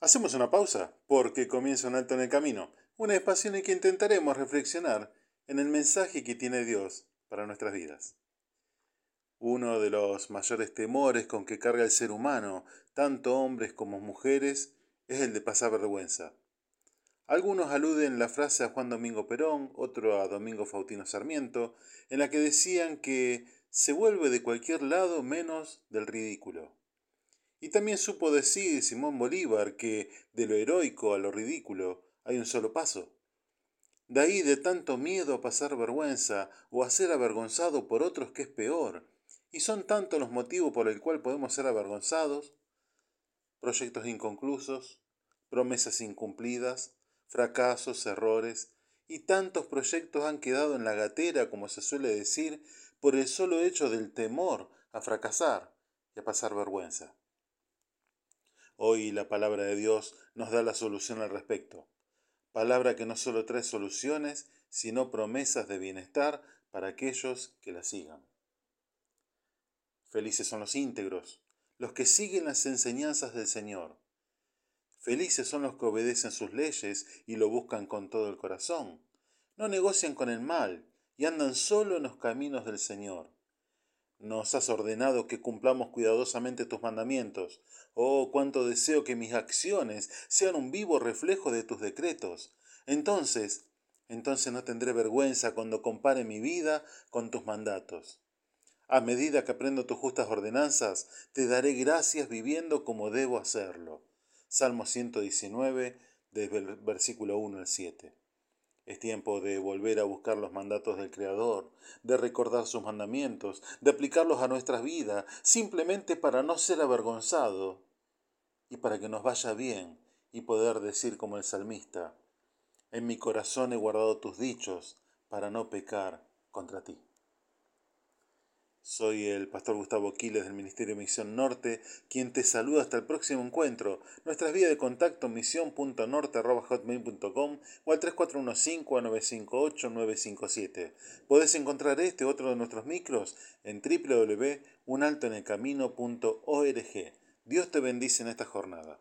Hacemos una pausa porque comienza un alto en el camino, un espacio en el que intentaremos reflexionar en el mensaje que tiene Dios para nuestras vidas. Uno de los mayores temores con que carga el ser humano, tanto hombres como mujeres, es el de pasar vergüenza. Algunos aluden la frase a Juan Domingo Perón, otro a Domingo Faustino Sarmiento, en la que decían que se vuelve de cualquier lado menos del ridículo. Y también supo decir Simón Bolívar que de lo heroico a lo ridículo hay un solo paso. De ahí de tanto miedo a pasar vergüenza o a ser avergonzado por otros que es peor. Y son tantos los motivos por el cual podemos ser avergonzados. Proyectos inconclusos, promesas incumplidas, fracasos, errores, y tantos proyectos han quedado en la gatera, como se suele decir, por el solo hecho del temor a fracasar y a pasar vergüenza. Hoy la palabra de Dios nos da la solución al respecto. Palabra que no solo trae soluciones, sino promesas de bienestar para aquellos que la sigan. Felices son los íntegros, los que siguen las enseñanzas del Señor. Felices son los que obedecen sus leyes y lo buscan con todo el corazón. No negocian con el mal y andan solo en los caminos del Señor. Nos has ordenado que cumplamos cuidadosamente tus mandamientos. Oh, cuánto deseo que mis acciones sean un vivo reflejo de tus decretos. Entonces, entonces no tendré vergüenza cuando compare mi vida con tus mandatos. A medida que aprendo tus justas ordenanzas, te daré gracias viviendo como debo hacerlo. Salmo 119, desde el versículo 1 al 7. Es tiempo de volver a buscar los mandatos del Creador, de recordar sus mandamientos, de aplicarlos a nuestras vidas, simplemente para no ser avergonzado y para que nos vaya bien y poder decir como el salmista, en mi corazón he guardado tus dichos para no pecar contra ti. Soy el pastor Gustavo Quiles del Ministerio Misión Norte, quien te saluda hasta el próximo encuentro. Nuestras vías de contacto misión.norte.hotmail.com o al 3415-958-957. Podés encontrar este otro de nuestros micros en www.unaltoenelcamino.org. Dios te bendice en esta jornada.